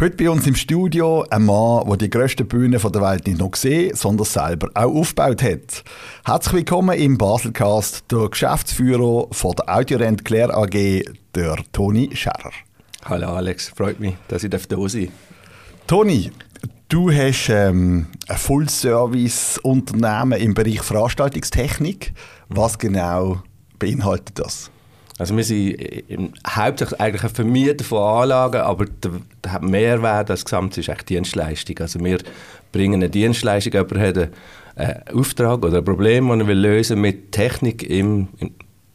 Heute bei uns im Studio ein Mann, der die grösste Bühne der Welt nicht nur gesehen, sondern selber auch aufgebaut hat. Herzlich willkommen im Baselcast, der Geschäftsführer von der Audiorent Claire AG, der Toni Scherrer. Hallo Alex, freut mich, dass ich da sein darf. Toni, du hast ähm, ein Full-Service-Unternehmen im Bereich Veranstaltungstechnik. Was genau beinhaltet das? Also wir sind im, hauptsächlich eigentlich ein Vermieter von Anlagen, aber der, Mehrwert als Gesamt ist eigentlich Dienstleistung. Also wir bringen eine Dienstleistung, jemand hat einen Auftrag oder ein Problem, das er will lösen mit Technik im, im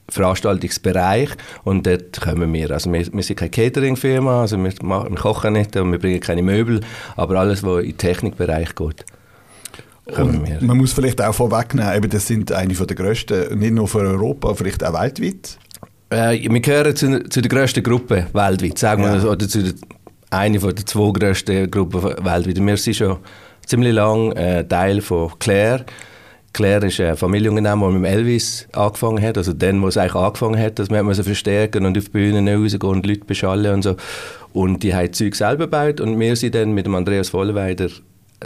Veranstaltungsbereich und dort kommen wir. Also wir, wir sind keine Catering-Firma, also wir, wir kochen nicht und wir bringen keine Möbel, aber alles, was in den Technikbereich geht. Und man muss vielleicht auch vorwegnehmen, eben das sind eine der grössten, nicht nur für Europa, vielleicht auch weltweit. Äh, wir gehören zu, zu der grössten Gruppe weltweit, sagen wir, ja. oder zu der, einer von den zwei grössten Gruppen weltweit. Wir sind schon ziemlich lang äh, Teil von Claire. Claire ist ein Familienunternehmen, das mit Elvis angefangen hat, also dann, wo es eigentlich angefangen hat, dass wir verstärken und auf die Bühne rausgehen und Leute beschallen und so. Und die haben Zeug selber gebaut und wir sind dann mit dem Andreas Vollweider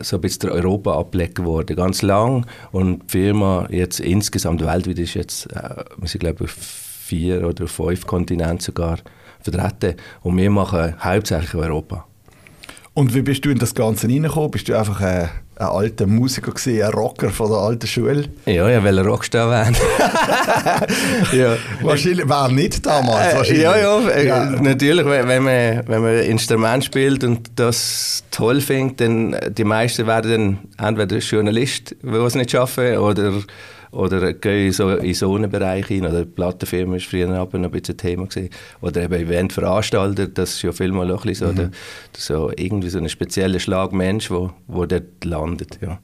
so ein bisschen der Europa-Ableger geworden, ganz lang. Und die Firma jetzt insgesamt weltweit ist jetzt, äh, wir sind glaube ich vier oder fünf Kontinenten sogar vertreten. Und wir machen hauptsächlich Europa. Und wie bist du in das Ganze reingekommen? Bist du einfach ein, ein alter Musiker gewesen, ein Rocker von der alten Schule? Ja, ich wollte Rockstar werden. ja. Wahrscheinlich, wer nicht damals? Äh, wahrscheinlich. Ja, ja, äh, ja, natürlich, wenn man, wenn man ein Instrument spielt und das toll findet, dann die meisten werden dann entweder Journalist, die es nicht schaffen, oder oder gehen so in so einen Bereich hin. Oder die Plattenfirma war früher noch ein bisschen ein Thema. Gewesen. Oder eben Eventveranstalter, das ist ja vielmal auch ein bisschen so, mhm. der, so irgendwie so ein spezieller Schlag Mensch, der wo, wo dort landet. Ja.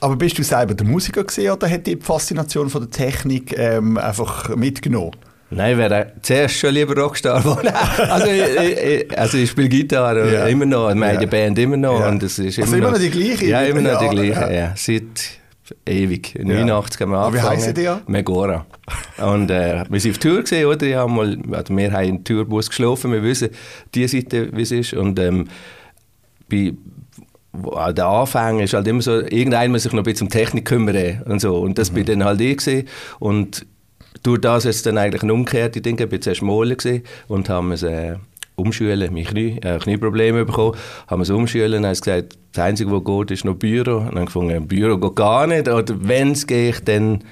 Aber bist du selber der Musiker gewesen, oder hat die Faszination von der Technik ähm, einfach mitgenommen? Nein, ich wäre zuerst schon lieber Rockstar geworden. also, ich, also ich spiele Gitarre ja. immer noch, meine ja. Band immer noch. Ja. Und das ist immer, also immer noch, noch die gleiche? Ja, immer noch die gleiche. Ja. Seit ewig. In ja. 89 haben wir angefangen. Wie die ja? Megora. Und äh, wir sind auf Tour gesehen, oder? Ich hab mal, also wir haben im Tourbus geschlafen, wir wissen die Seite, wie es ist. Und ähm, bei an den Anfängen ist halt immer so, irgendeiner muss sich noch ein bisschen um Technik kümmern und so. Und das mhm. bin dann halt ich gewesen. Und durch das ist es dann eigentlich eine umgekehrte Dinge. Ich war zuerst Molen und haben es äh, umschulen, mein Knie, äh, Knieprobleme bekommen, haben es umschulen haben gesagt, das Einzige, was geht, ist noch Büro. Und dann gefunden, Büro geht gar nicht, oder wenn es geht, dann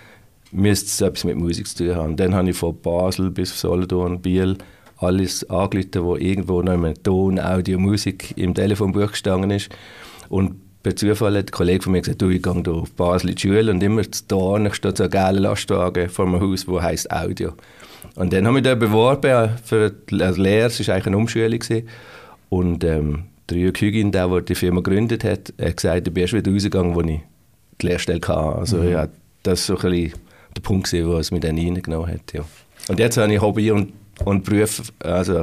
müsste es etwas mit Musik zu tun haben. Dann habe ich von Basel bis Solothurn, Biel, alles angerufen, wo irgendwo noch im Ton, Audio, Musik im Telefonbuch gestanden ist. Und per Zufall hat ein Kollege von mir gesagt, du, ich gehe hier auf Basel in die Schule und immer da steht so ein geiler Lastwagen vor meinem Haus, der heisst Audio. Und dann haben wir da beworben für die Lehre, es war eigentlich eine Umschulung. Gewesen. Und ähm, der Jürg Hügin, der, der die Firma gegründet hat, hat gesagt, du bist wieder rausgegangen, wo ich die Lehrstelle hatte. Also mhm. ja, das war so ein bisschen der Punkt, gewesen, wo es mich dann reingenommen hat. Ja. Und jetzt habe ich Hobby und, und Beruf, also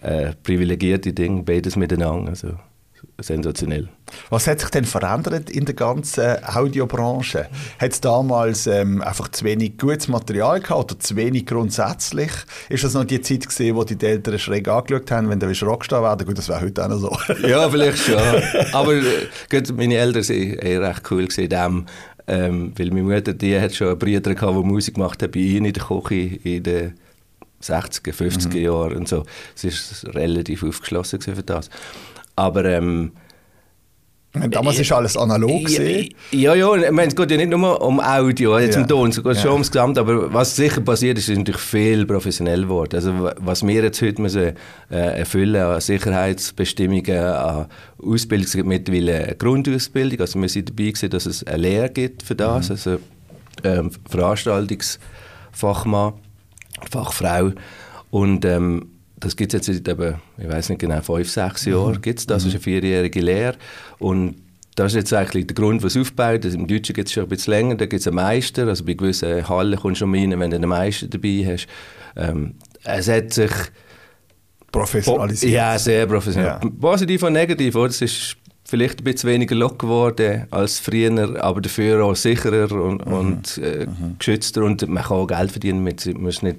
äh, privilegierte Dinge, beides miteinander. Also sensationell. Was hat sich denn verändert in der ganzen Audiobranche? Hat es damals ähm, einfach zu wenig gutes Material gehabt oder zu wenig grundsätzlich? Ist das noch die Zeit gewesen, wo die Eltern schräg angeschaut haben, wenn du Rockstar werden Gut, das wäre heute auch noch so. ja, vielleicht schon. Aber äh, meine Eltern waren eh recht cool gewesen, ähm, weil meine Mutter, die hat schon einen Bruder gehabt, der Musik gemacht hat bei ihnen in der Küche in den 60er, 50er mhm. Jahren und so. Es war relativ aufgeschlossen für das. Aber ähm, Damals war alles analog. Ja, ja, ja, ich meine, es geht ja nicht nur um Audio, jetzt ja. um Ton, es geht ja. schon ums Gesamt, aber was sicher passiert ist, ist natürlich viel professionell geworden. Also was wir jetzt heute müssen, äh, erfüllen an Sicherheitsbestimmungen, an Ausbildung, es gibt mittlerweile eine Grundausbildung, also wir sind dabei gewesen, dass es eine Lehre gibt für das, mhm. also ähm, Veranstaltungsfachmann, Fachfrau und ähm, das gibt es jetzt seit eben, ich weiß nicht genau, fünf, sechs Jahren mhm. gibt's das. Das ist eine vierjährige Lehre. Und das ist jetzt eigentlich der Grund, was aufbaut. Also Im Deutschen gibt es schon ein bisschen länger, da gibt es einen Meister. Also bei gewissen Hallen kommst du schon rein, wenn du einen Meister dabei hast. Ähm, es hat sich... Professionalisiert. Ja, sehr professionell. Ja. Positiv und negativ. Oder? Es ist vielleicht ein bisschen weniger locker geworden als früher, aber dafür auch sicherer und, mhm. und äh, mhm. geschützter. Und man kann auch Geld verdienen man muss nicht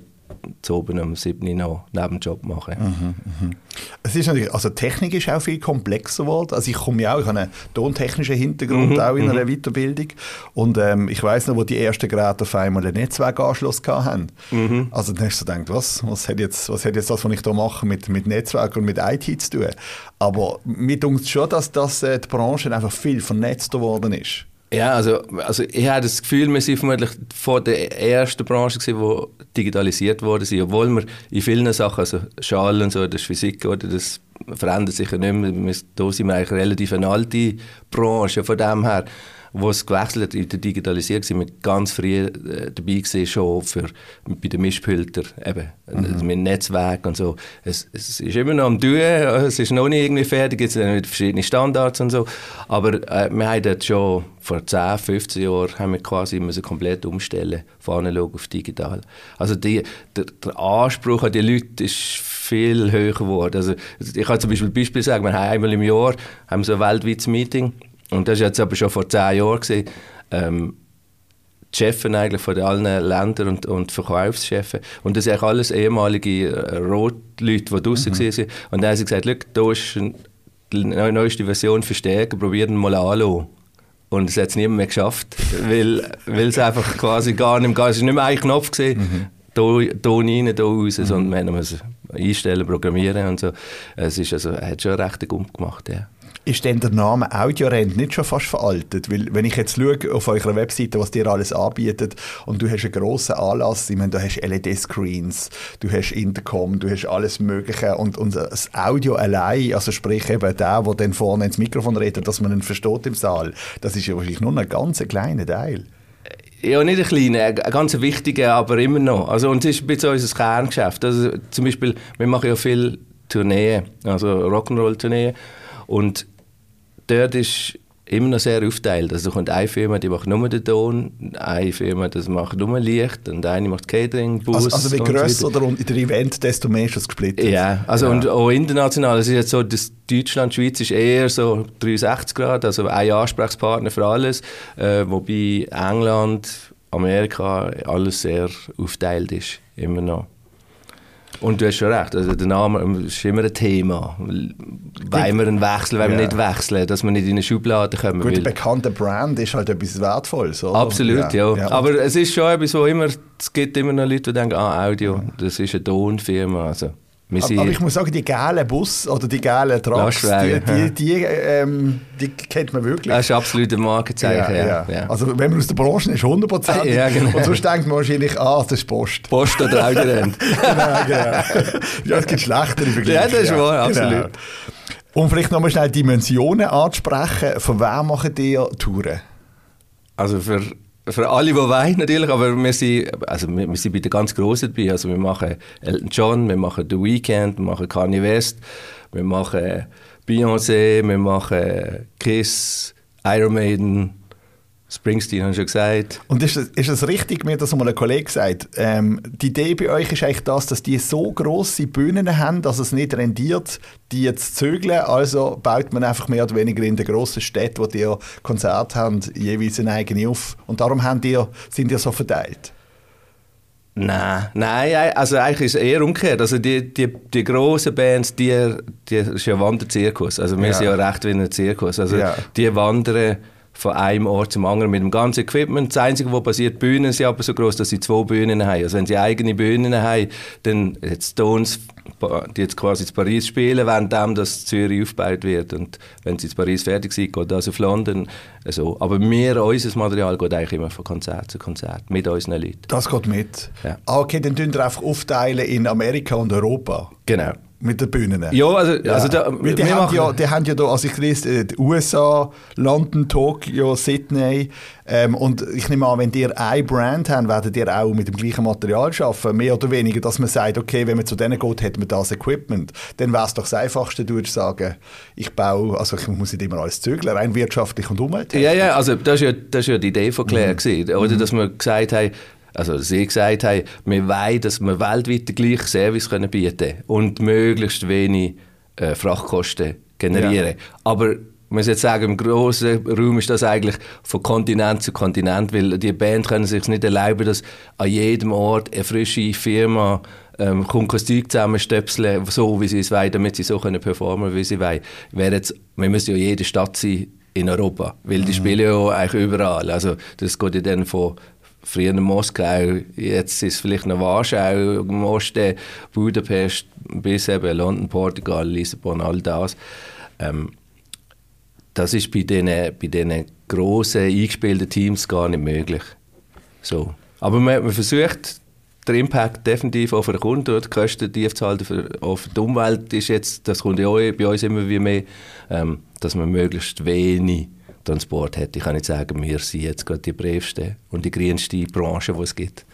zu oben um 7 Uhr noch Nebenjob machen. Mhm, mh. Es ist natürlich, also Technik ist auch viel komplexer geworden. Also ich komme ja auch, ich habe einen tontechnischen Hintergrund Mhm, auch in einer Weiterbildung und ähm, ich weiß noch, wo die ersten Geräte auf einmal einen Netzwerkanschluss hatten. Mhm. Also dann hast du gedacht, was, was hat jetzt, was hat jetzt das, was ich da mache, mit, mit Netzwerk und mit IT zu tun? Aber mir denkt schon, dass, dass äh, die Branche einfach viel vernetzter geworden ist. Ja, also, also ich habe das Gefühl, wir sind vermutlich vor der ersten Branche gewesen, die digitalisiert worden sind, obwohl wir in vielen Sachen, also Schalen so, das ist Physik, oder, das verändert sich ja nicht mehr. Da sind wir eigentlich relativ eine alte Branche von dem her, wo es gewechselt hat in der Digitalisierung, sind wir ganz früh äh, dabei gewesen, schon für, bei den Mischpulter, eben, mhm. mit Netzwerk und so. Es, es ist immer noch am Tun, es ist noch nicht irgendwie fertig, es sind verschiedene Standards und so, aber äh, wir haben dort schon vor 10, 15 Jahren haben wir quasi müssen komplett umstellen von analog auf digital. Also die, der, der Anspruch an die Leute ist viel höher geworden. Also ich kann zum Beispiel ein Beispiel sagen, wir haben einmal im Jahr haben so ein weltweites Meeting und das war jetzt aber schon vor 10 Jahren. Gewesen, ähm, die Chefs eigentlich von allen Ländern und, und Verkaufschefs. Und das sind eigentlich alles ehemalige äh, Rotleute, die draußen mhm. waren. Und dann haben sie gesagt, da ist eine neueste Version verstärken, probieren mal anschauen. Und es hat es niemand mehr geschafft, weil, weil es einfach quasi gar nicht mehr, es war nicht mehr ein Knopf gesehen, mhm. da, da rein, da raus, mhm. sondern wir mussten einstellen, programmieren und so. Es ist also, hat schon recht gut gemacht, ja. Ist denn der Name Audiorent nicht schon fast veraltet? Weil, wenn ich jetzt schaue auf eurer Webseite, was dir alles anbietet, und du hast einen grossen Anlass, ich meine, du hast LED-Screens, du hast Intercom, du hast alles Mögliche, und, und das Audio allein, also sprich eben der, der dann vorne ins Mikrofon redet, dass man ihn versteht im Saal, das ist ja wahrscheinlich nur ein ganz kleiner Teil. Ja, nicht ein kleiner, ein ganz wichtiger, aber immer noch. Also, und das ist ein bisschen unser Kerngeschäft. Also, zum Beispiel, wir machen ja viele Tourneen, also Rock'n'Roll-Tourneen, und dort ist immer noch sehr aufteilt. Also kommt eine Firma, die macht nur den Ton, eine Firma, die macht nur Licht und eine macht Catering, Bus. Also, also je grösser so der, der Event, desto mehr ist es gesplittet. Ja, also ja. und auch international. Es ist jetzt so, dass Deutschland, Schweiz ist eher so 360 Grad, also ein Ansprechpartner für alles, äh, wobei England, Amerika alles sehr aufteilt ist, immer noch. Und du hast schon recht, also der Name ist immer ein Thema. Wollen wir einen wechseln, wollen wir ja. nicht wechseln, dass wir nicht in eine Schublade kommen. Gut, ein bekannter Brand ist halt etwas Wertvolles, oder? Absolut, ja. ja. Aber es ist schon etwas, wo immer, es gibt immer noch Leute, die denken, ah, Audio, das ist eine Tonfirma, also aber, ich muss sagen, die gelben Bus oder die gelben Trucks, die, die, die, ähm, die, kennt man wirklich. Das ist absolut ein Markenzeichen. Ja, ja. Ja. Also wenn man aus der Branche ist, 100%. Ja, genau. Und sonst denkt man wahrscheinlich, ah, das ist Post. Post oder Autorennt. genau, genau. Ja, es gibt schlechtere Vergleiche. Ja, das ist wahr, absolut. Genau. Um vielleicht nochmal schnell Dimensionen anzusprechen, von wem machen die Touren? Also für für alle, die wollen, natürlich, aber wir sind, also wir, wir sind bei den ganz Grossen dabei. Also wir machen Elton John, wir machen The Weeknd, wir machen Kanye West, wir machen Beyoncé, wir machen Kiss, Iron Maiden, Springsteen, habe ich schon gesagt. Und ist es, ist es richtig, mir das mal ein Kollege gesagt, ähm, die Idee bei euch ist eigentlich das, dass die so grosse Bühnen haben, dass es nicht rendiert, die jetzt zu zügeln, also baut man einfach mehr oder weniger in den grossen Städten, wo die Konzerte haben, jeweils eine eigene auf. Und darum haben die, sind die so verteilt. Nein, nein, also eigentlich ist es eher umgekehrt. Also die, die, die grossen Bands, die, die ist ja Wanderzirkus. Also wir ja. sind ja recht wie ein Zirkus. Also ja. die wandern von einem Ort zum anderen mit dem ganzen Equipment. Das Einzige, was passiert, die Bühnen sind aber so groß, dass sie zwei Bühnen haben. Also wenn sie eigene Bühnen haben, dann jetzt Stones, die jetzt quasi in Paris spielen, während das Zürich aufgebaut wird. Und wenn sie in Paris fertig sind, geht das auf London. Also, aber wir, unser Material geht eigentlich immer von Konzert zu Konzert mit unseren Leuten. Das geht mit? Ja. Ah, okay, dann tun wir einfach aufteilen in Amerika und Europa? Genau mit den Bühnen. Ja, also, ja. also da, Weil die, haben ja, die haben ja da, also ich lese, äh, die USA, London, Tokio, Sydney ähm, und ich nehme an, wenn ihr eine Brand habt, werdet ihr auch mit dem gleichen Material arbeiten, mehr oder weniger, dass man sagt, okay, wenn man zu denen geht, hat man das Equipment. Dann wäre es doch das Einfachste, du würdest sagen, ich baue, also ich muss nicht immer alles zügeln, rein wirtschaftlich und umwelttechnisch. Ja, ja, also das ist ja, das ist ja die Idee von Claire mhm. gewesen, oder, mhm. dass wir gesagt haben, also sie gesagt haben, wir wollen, dass wir weltweit den gleichen Service können bieten und möglichst wenig äh, Frachtkosten generieren. Ja. Aber muss jetzt sagen, im grossen Raum ist das eigentlich von Kontinent zu Kontinent, weil die Band können sich nicht erlauben, dass an jedem Ort eine frische Firma ähm, Zeug zusammenstöpseln, so wie sie es wollen, damit sie so können performen wie sie wollen. Wäre jetzt, wir müssen ja jede Stadt sein in Europa, weil die mhm. spielen ja eigentlich überall. Also das geht ja dann von früher Moskau, jetzt ist es vielleicht noch Warschau, im Osten, Budapest, bis eben London, Portugal, Lissabon, all das. Ähm, das ist bei diesen, bei diesen grossen, eingespielten Teams gar nicht möglich. So. Aber man, man versucht, der Impact definitiv auf den Kunden oder die Kosten tief zu halten. Auf die Umwelt ist jetzt, das kommt ja auch bei uns immer wie mehr, ähm, dass man möglichst wenig Transport hat. Ich kann nicht sagen, wir sind jetzt gerade die bravste und die grünste Branche, die es gibt.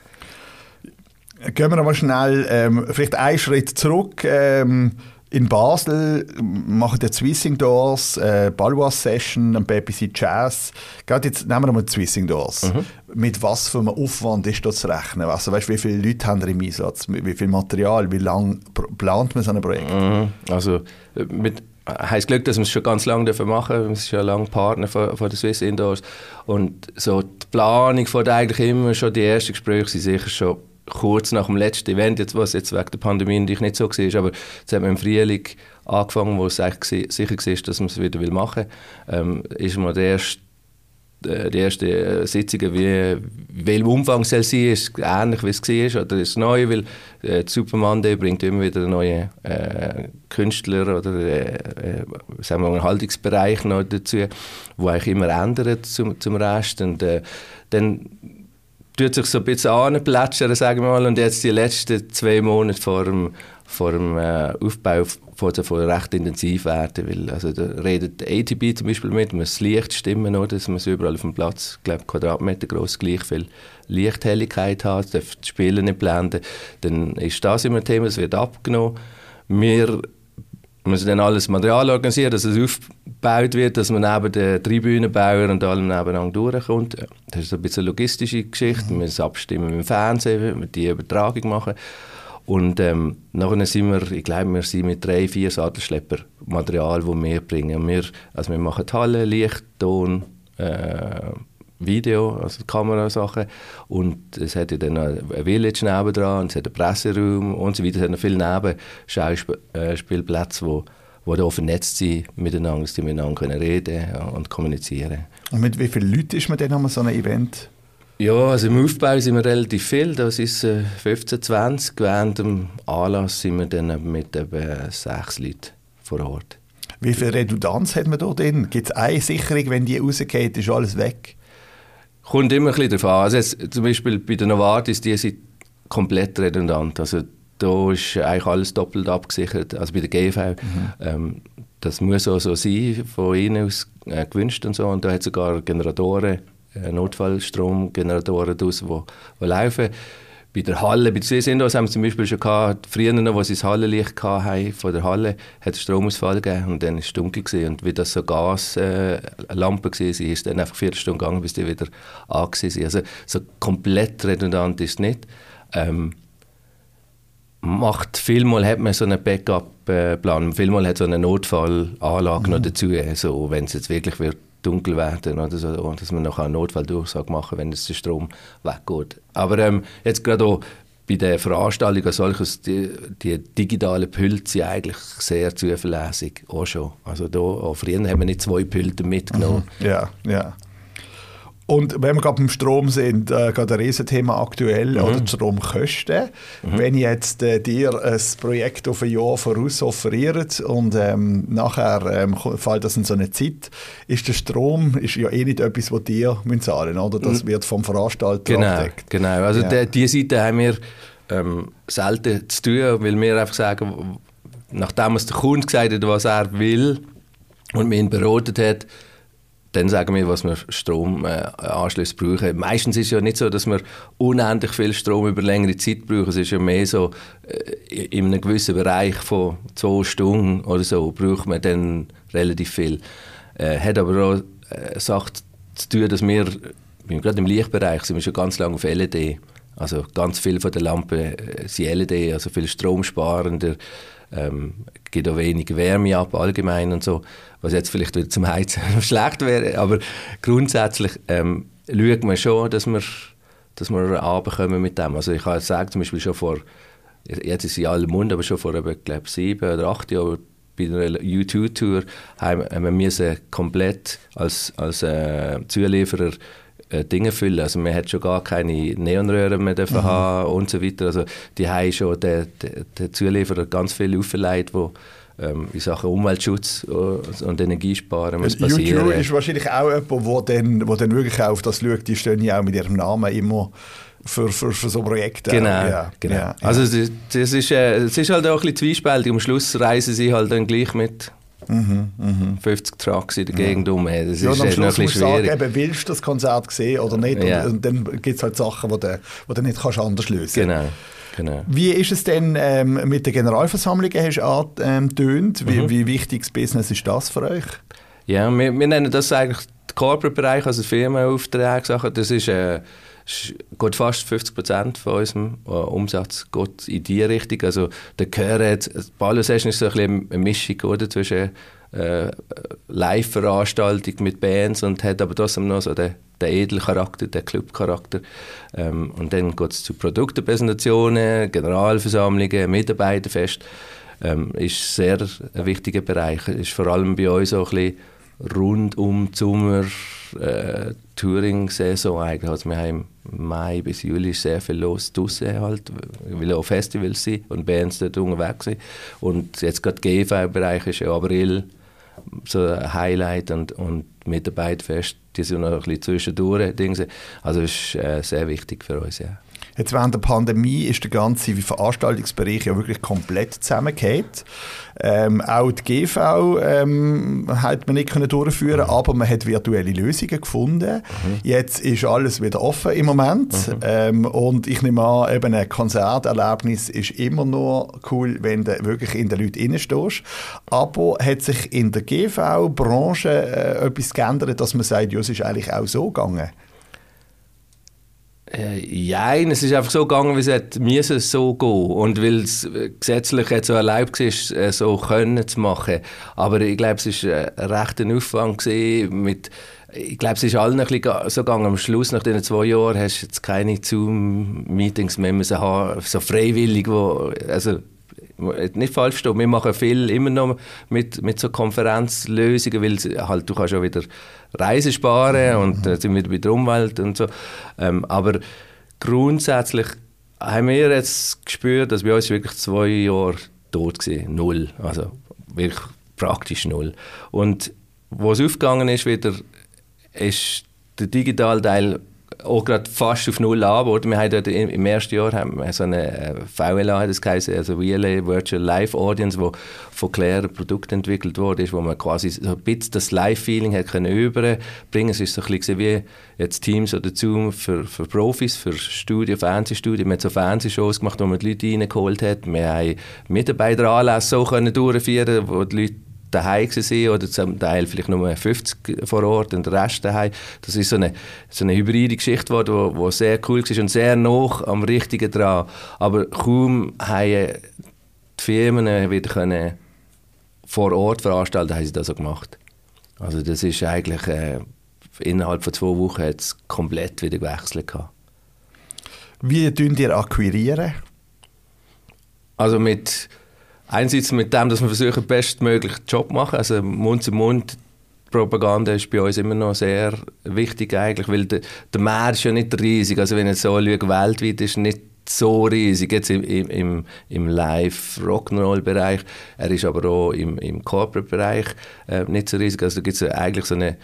Gehen wir mal schnell ähm, vielleicht einen Schritt zurück. Ähm, in Basel machen die Swissing Doors äh, Ballois Session, ein BBC Jazz. Gerade jetzt nehmen wir mal Swissing Doors. Mhm. Mit was für einem Aufwand ist das zu rechnen? Also weißt, wie viele Leute haben ihr im Einsatz? Wie viel Material? Wie lange plant man so ein Projekt? Mhm. Also äh, mit heißt Glück, dass wir es schon ganz lange machen dürfen. Wir sind schon lange Partner von, von der Swiss Indoors. Und so die Planung von eigentlich immer schon die ersten Gespräche sind sicher schon kurz nach dem letzten Event, jetzt, was jetzt wegen der Pandemie natürlich nicht so war, aber jetzt haben wir im Frühling angefangen, wo es eigentlich sicher war, dass man es wieder machen will, ähm, ist mal der erste äh, die erste äh, Sitzung, wie, welchem Umfang soll sie ist ähnlich wie es war, oder ist es neu, weil äh, Super Monday bringt immer wieder neue äh, Künstler oder äh, äh, sagen wir Haltungsbereich noch dazu, wo eigentlich immer ändert zum, zum Rest. Und äh, dann tut sich so ein bisschen anplätschern, sagen wir mal. Und jetzt die letzten zwei Monate vor dem, vor dem äh, Aufbau von, von recht intensiv werden, weil also da redet ATB zum Beispiel mit, man das Licht stimmen, oder, dass man überall auf dem Platz, glaube Quadratmeter groß gleich viel Lichthelligkeit hat, darf das Spielen nicht blenden, dann ist das immer ein Thema, es wird abgenommen. Wir müssen dann alles Material organisieren, dass es aufgebaut wird, dass man neben den Tribünenbauern und allem nebeneinander durchkommt. Das ist ein bisschen eine logistische Geschichte. Wir müssen abstimmen mit dem Fernsehen, mit die Übertragung machen. Und ähm, nachher sind wir, ich glaube, wir sind mit drei, vier Sattelschlepper Material, das wir bringen. Wir, also wir machen Halle, Licht, Ton, äh, Video, also Kamerasachen. Und es hat ja dann ein Village nebendran, und es hat einen Presseraum und so weiter. Es hat noch viele Nebenschauspielplätze, wo, wo da vernetzt sind miteinander, dass die miteinander können reden und kommunizieren Und mit wie vielen Leuten ist man dann an so einem Event? Ja, also im Aufbau sind wir relativ viel, das ist äh, 15, 20. Während dem Anlass sind wir dann mit etwa sechs Leuten vor Ort. Wie viel Redundanz hat man da drin? Gibt es eine Sicherung, wenn die rausgeht, ist alles weg? Kommt immer ein bisschen darauf an. Also jetzt, zum Beispiel bei der Novartis, die sind komplett redundant. Also da ist eigentlich alles doppelt abgesichert, also bei der GV. Mhm. Ähm, das muss auch so sein, von ihnen aus äh, gewünscht und so. Und da hat sogar Generatoren, äh, Notfallstromgeneratoren draus, die, die laufen bei der Halle, bei den Indoors haben wir zum Beispiel schon gehabt, früher noch, als sie das Hallenlicht hatten, von der Halle, hat es Stromausfall gegeben und dann war es dunkel gewesen. Und wie das so Gaslampen äh, war, ist dann einfach vier Stunden gegangen, bis die wieder an waren. Also so komplett redundant ist es nicht. Ähm, macht vielmal hat man so einen Backup-Plan, vielmal hat so eine Notfallanlage mhm. noch dazu, so, wenn es jetzt wirklich wird dunkel werden oder so, dass man noch eine Notfalldurchsage machen kann, wenn der Strom weggeht. Aber ähm, jetzt gerade auch bei den Veranstaltungen als solches, die, die digitalen Pulte sind eigentlich sehr zuverlässig, auch schon. Also da, auch früher haben wir nicht zwei Pulte mitgenommen. Mhm. Ja, ja. Und wenn wir gerade beim Strom sind, äh, gerade ein Riesenthema aktuell, mhm. oder die Stromkosten. Mhm. Wenn jetzt äh, dir ein Projekt auf ein Jahr voraus offeriert und ähm, nachher ähm, fällt das in so eine Zeit, ist der Strom ist ja eh nicht etwas, was dir zahlen oder? Das mhm. wird vom Veranstalter genau, abdeckt. Genau, also ja. die, die Seite haben wir ähm, selten zu tun, weil wir einfach sagen, nachdem uns der Kunde gesagt hat, was er will und mir ihn beraten hat, dann sagen wir, was wir Stromanschlüsse äh, brauchen. Meistens ist es ja nicht so, dass wir unendlich viel Strom über längere Zeit brauchen. Es ist ja mehr so, äh, in einem gewissen Bereich von zwei Stunden oder so braucht man dann relativ viel. Äh, hat aber auch äh, Sachen zu tun, dass wir, gerade im Lichtbereich, sind wir schon ganz lange auf LED Also ganz viele von den Lampen äh, sind LED, also viel stromsparender, ähm, gibt auch wenig Wärme ab allgemein und so, was jetzt vielleicht wieder zum Heizen schlecht wäre, aber grundsätzlich ähm, schaut man schon, dass wir, dass wir runterkommen mit dem. Also ich habe gesagt, zum Beispiel schon vor, jetzt ist sie in allem Mund, aber schon vor, ich glaube, sieben oder acht Jahren bei einer U2-Tour haben wir komplett als, als äh, Zulieferer äh, Dinge füllen. Also man hat schon gar keine Neonröhren mehr dürfen mhm. haben und so weiter. Also die haben schon den, den, den Zulieferer ganz viel aufgelegt, wo ähm, in Sachen Umweltschutz und Energiesparen muss passieren. U2 ist wahrscheinlich auch jemand, der dann, wo dann wirklich auf das schaut. Die stehen ja auch mit ihrem Namen immer für, für, für so Projekte. Genau, ja, genau. Ja, also das, das, ist, äh, es ist halt auch ein bisschen zwiespältig. Am Schluss reisen sie halt dann gleich mit Mhm, mh. 50 Trucks in der Gegend ja. um. Das ja, ist am Schluss musst du sagen, eben, willst du das Konzert sehen oder nicht? Ja. Und, und, dann gibt es halt Sachen, die du, du nicht kannst anders lösen Genau. Genau. Wie ist es denn ähm, mit den Generalversammlungen, hast du angetönt? Ähm, wie, mhm. wie wichtig das Business ist das für euch? Ja, wir, wir nennen das eigentlich den Corporate-Bereich, also Firmenaufträge. Das ist... Äh, geht fast 50 Prozent von unserem äh, Umsatz geht in diese Richtung. Also der Chör die Ballo-Session ist so ein bisschen eine Mischung oder, zwischen äh, Live-Veranstaltung mit Bands und hat aber trotzdem noch so den, den edlen Charakter, den Club-Charakter. Ähm, und dann geht es zu Produktepräsentationen, Generalversammlungen, Mitarbeiterfest. Ähm, ist sehr ein wichtiger Bereich. Ist vor allem bei uns auch ein bisschen rund um die Sommer äh, Touring-Saison eigentlich. Also wir haben im Mai bis Juli sehr viel los draußen halt, weil auch Festivals sind und Bands dort unterwegs sind. Und jetzt gerade GV-Bereich ist ja April so ein Highlight und, und Mitarbeiterfest, die sind noch ein bisschen zwischendurch. Also das ist äh, sehr wichtig für uns, ja. Jetzt während der Pandemie ist der ganze Veranstaltungsbereich ja wirklich komplett zusammengekehrt. Ähm, auch die GV ähm, hat man nicht können durchführen, mhm. aber man hat virtuelle Lösungen gefunden. Mhm. Jetzt ist alles wieder offen im Moment mhm. ähm, und ich nehme an, eben ein Konzerterlebnis ist immer nur cool, wenn du wirklich in den Leuten reinstehst. Aber hat sich in der GV-Branche äh, etwas geändert, dass man sagt, ja, es ist eigentlich auch so gegangen? Äh, ja, es ist einfach so gegangen, wie es hätte so gehen und weil es äh, gesetzlich jetzt so erlaubt ist, äh, so können zu machen. Aber ich glaube, es war ein rechter Aufwand mit ich glaube, es ist allen ein bisschen so gegangen. Am Schluss, nach diesen zwei Jahren, hast du jetzt keine Zoom-Meetings mehr müssen haben, so freiwillig, wo, also nicht falsch verstehen, wir machen viel immer noch mit, mit so Konferenzlösungen, weil halt, du kannst auch wieder Reisen sparen und äh, sind wieder bei der Umwelt und so. Ähm, aber grundsätzlich haben wir jetzt gespürt, dass bei uns wirklich zwei Jahre tot waren. Null. Also wirklich praktisch null. Und wo es aufgegangen ist wieder, ist der digitale Teil auch gerade fast auf Null angeboten. Wir haben dort im ersten Jahr haben so eine äh, VLA, das heisst, also VLA, Virtual Live Audience, wo von Claire ein Produkt entwickelt wurde, wo man quasi so ein bisschen das Live-Feeling können überbringen. Es ist so ein bisschen wie jetzt Teams oder Zoom für, für Profis, für Studio, Fernsehstudio. Wir haben so Fernsehshows gemacht, wo man die Leute reingeholt hat. Wir haben Mitarbeiteranlässe so können durchführen, wo die Leute daheim waren oder zum Teil vielleicht nur 50 vor Ort und der Rest daheim. Das ist so eine, so eine hybride Geschichte geworden, wo, wo sehr cool war und sehr nah am Richtigen dran. Aber kaum haben die Firmen wieder können vor Ort veranstalten, haben sie das so gemacht. Also das ist eigentlich äh, innerhalb von zwei Wochen hat es komplett wieder gewechselt gehabt. Wie tun ihr akquirieren? Also mit einerseits mit dem, dass wir versuchen, den bestmöglichen Job zu machen. Also Mund zu Mund Propaganda ist bei uns immer noch sehr wichtig eigentlich, weil der, der Markt ist ja nicht riesig. Also wenn ich so schaue, weltweit ist nicht so riesig, jetzt im, im, im Live-Rock'n'Roll-Bereich. Er ist aber auch im, im Corporate-Bereich äh, nicht so riesig. Also da gibt es eigentlich so eine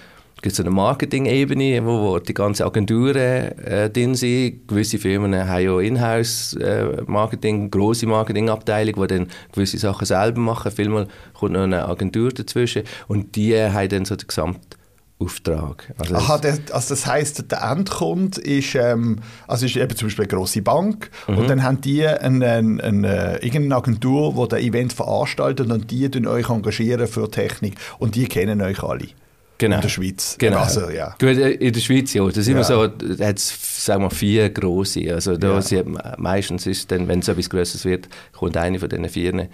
gibt es eine Marketing-Ebene, wo, wo die ganzen Agenturen äh, drin sind. Gewisse Firmen haben ja Inhouse-Marketing, äh, grosse Marketingabteilung, die dann gewisse Sachen selber machen. Vielmal kommt noch eine Agentur dazwischen und die haben dann so den Gesamtauftrag. Also Aha, das, also das heisst, der Endkunde ist, ähm, also ist eben zum Beispiel eine grosse Bank mhm. und dann haben die eine, eine, eine, irgendeine Agentur, die das Event veranstaltet und die euch engagieren für Technik und die kennen euch alle. Genau. In der Schweiz. Genau. Also, ja. Gut, äh, in der Schweiz, ja. Da sind Ja. wir so, da hat es, sagen wir, vier grosse. Also da Ja. sind, meistens ist dann, wenn es etwas Größeres wird, kommt eine von diesen vier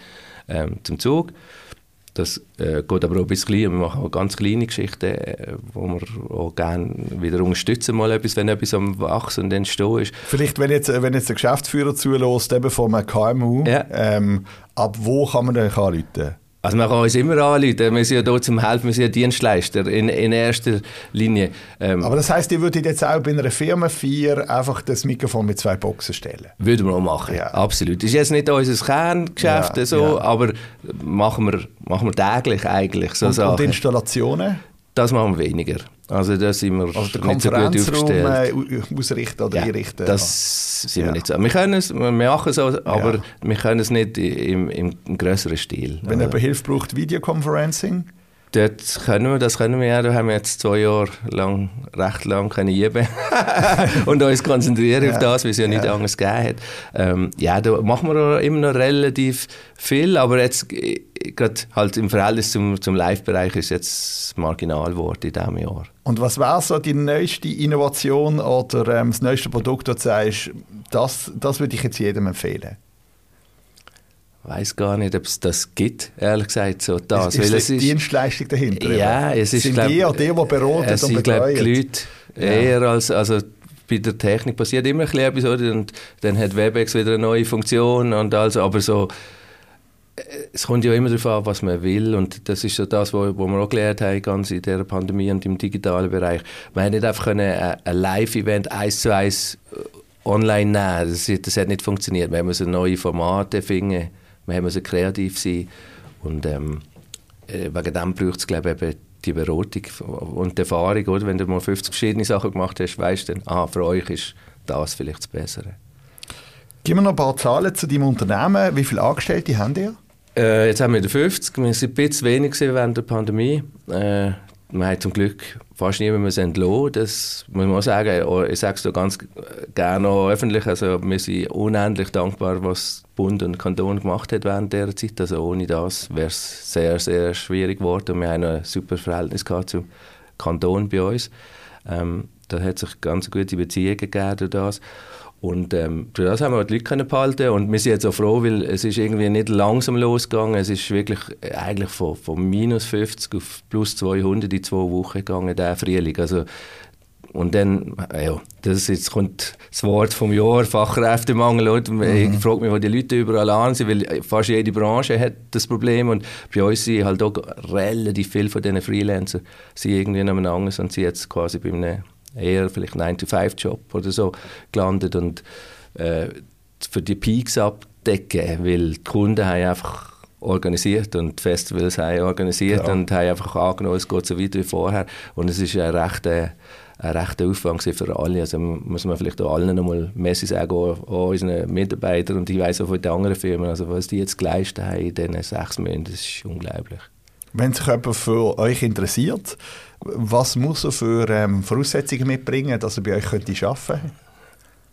ähm, zum Zug. Das äh, geht aber auch bis klein. Wir machen auch ganz kleine Geschichten, äh, wo wir auch gerne wieder unterstützen, mal etwas, wenn etwas am Wachsen und Entstehen ist. Vielleicht, wenn jetzt, wenn jetzt der Geschäftsführer zulässt, eben von einem KMU, Ja. ähm, ab wo kann man denn anrufen? Also man kann uns immer anrufen, wir sind ja da zum Helfen, wir sind ja Dienstleister in, in erster Linie. Ähm, Aber das heisst, ihr würdet jetzt auch bei einer Firma 4 einfach das Mikrofon mit zwei Boxen stellen? Würden wir auch machen, Ja. absolut. Das ist jetzt nicht unser Kerngeschäft, Ja, so, ja. aber machen wir, machen wir täglich eigentlich so Und, und Sachen. Installationen? das machen wir weniger. Also da sind wir Also den nicht so gut aufgestellt. äh, ausrichten oder Ja, einrichten? das sind wir Ja. nicht so. Wir können es, wir machen es, aber Ja. wir können es nicht im, im, größeren Stil. Wenn jemand Hilfe braucht, Videoconferencing? Dort können wir, das können wir ja, da haben wir jetzt zwei Jahre lang, recht lang können üben und uns konzentrieren Ja. auf das, weil es ja nicht Ja. anders gegeben hat. Ähm, ja, da machen wir immer noch relativ viel, aber jetzt äh, gerade halt im Verhältnis zum, zum Live-Bereich ist jetzt marginal geworden in diesem Jahr. Und was wäre so die neueste Innovation oder ähm, das neueste Produkt, das du sagst, das, das würde ich jetzt jedem empfehlen? Ich weiß gar nicht, ob es das gibt, ehrlich gesagt, so das. ist, weil ist es die Dienstleistung dahinter? Ja, es ist, Sind glaub- die ja die, die beraten es und sind, glaub, die Leute eher als, also bei der Technik passiert immer ein bisschen etwas, oder? Und dann hat Webex wieder eine neue Funktion und also, aber so, äh, es kommt ja immer darauf an, was man will und das ist so das, was wo wir auch gelernt haben, ganz in dieser Pandemie und im digitalen Bereich. Man hat nicht einfach können, äh, ein Live-Event eins zu eins äh, online nehmen, das, das hat nicht funktioniert. Wir müssen neue Formate finden, wir müssen kreativ sein und ähm, äh, wegen dem braucht es, glaube ich, eben die Beratung und die Erfahrung, oder? Wenn du mal 50 verschiedene Sachen gemacht hast, weißt du dann, ah, für euch ist das vielleicht das Bessere. Gib mir noch ein paar Zahlen zu deinem Unternehmen. Wie viele Angestellte habt ihr? Äh, jetzt haben wir die 50, wir sind ein bisschen wenig während der Pandemie. Äh, wir haben zum Glück fast niemanden entlassen. Das muss man auch sagen. Ich sage es da ganz gerne auch öffentlich. Also wir sind unendlich dankbar, was Bund und Kanton gemacht hat während dieser Zeit. Also ohne das wäre es sehr, sehr schwierig geworden. Und wir haben ein super Verhältnis gehabt zum Kanton bei uns. Ähm, da hat sich ganz gute Beziehungen gegeben durch das. Und ähm, durch das haben wir die Leute können behalten und wir sind jetzt auch froh, weil es ist irgendwie nicht langsam losgegangen. Es ist wirklich äh, eigentlich von, von minus 50 auf plus 200 in zwei Wochen gegangen, der Frühling. Also, und dann, äh, ja, das ist, jetzt kommt das Wort vom Jahr, Fachkräftemangel. Oder? Ich frage mich, wo die Leute überall an sind, weil fast jede Branche hat das Problem und bei uns sind halt auch relativ viele von diesen Freelancern sind irgendwie noch anders und sind jetzt quasi bei einem eher vielleicht 9-to-5-Job oder so gelandet und äh, für die Peaks abdecken, weil die Kunden haben einfach organisiert und die Festivals haben organisiert Ja. und haben einfach angenommen, es geht so weiter wie vorher und es ist ein rechter ein rechter Aufwand für alle. Also muss man vielleicht auch allen nochmal Messi sagen, auch, auch unseren Mitarbeitern und ich weiß auch von den anderen Firmen, also was die jetzt geleistet haben in diesen sechs Monaten, das ist unglaublich. Wenn sich jemand für euch interessiert, was muss er für ähm, Voraussetzungen mitbringen, dass er bei euch könnte arbeiten könnte?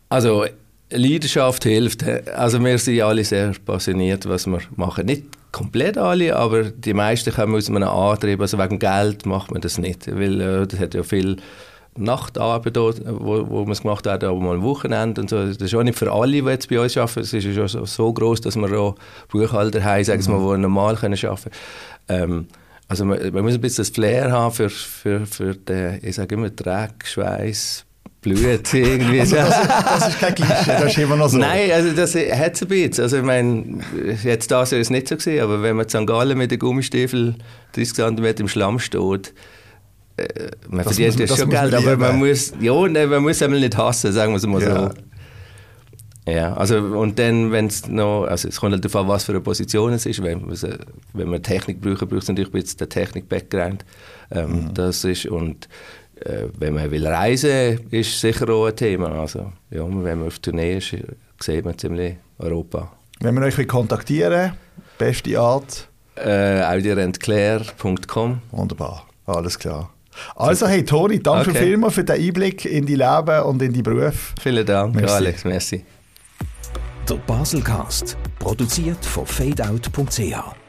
Also Leidenschaft hilft. Also wir sind alle sehr passioniert, was wir machen. Nicht komplett alle, aber die meisten kommen aus einem Antrieb. Also wegen Geld macht man das nicht, weil äh, das hat ja viel Nachtarbeit, dort, wo, wo man es gemacht hat, aber mal am Wochenende und so. Das ist auch nicht für alle, die jetzt bei uns arbeiten. Es ist ja schon so, groß, dass wir auch Buchhalter haben, sagen wir mal, die normal können arbeiten ähm, also man, man muss ein bisschen das Flair haben für, für, für den, ich sage immer, Dreck, Schweiß, Blut irgendwie. Also das, das ist kein Klischee, das ist immer noch so. Nein, also das hat es ein bisschen. Also ich meine, jetzt das ist es nicht so gesehen, aber wenn man St. Gallen mit den Gummistiefeln 30 cm im Schlamm steht, äh, man Das verdient muss das schon Geld, aber man muss, ja, nein, man muss einmal nicht hassen, sagen wir es mal so. Ja, also und dann, wenn es noch, also es kommt halt darauf an, was für eine Position es ist. Wenn, man se- wenn man Technik braucht, braucht es natürlich ein bisschen den Technik-Background. Ähm, Mhm. Das ist, und äh, wenn man will reisen, ist sicher auch ein Thema. Also, ja, wenn man auf Tournee ist, sieht man ziemlich Europa. Wenn wir euch will kontaktieren beste Art, Äh, audirentclair.com wunderbar, alles klar. Also hey Toni, danke Okay. vielmals für den Einblick in die Leben und in die Beruf. Vielen Dank, Merci. Alex. Merci. Der Baselcast, produziert von fadeout.ch.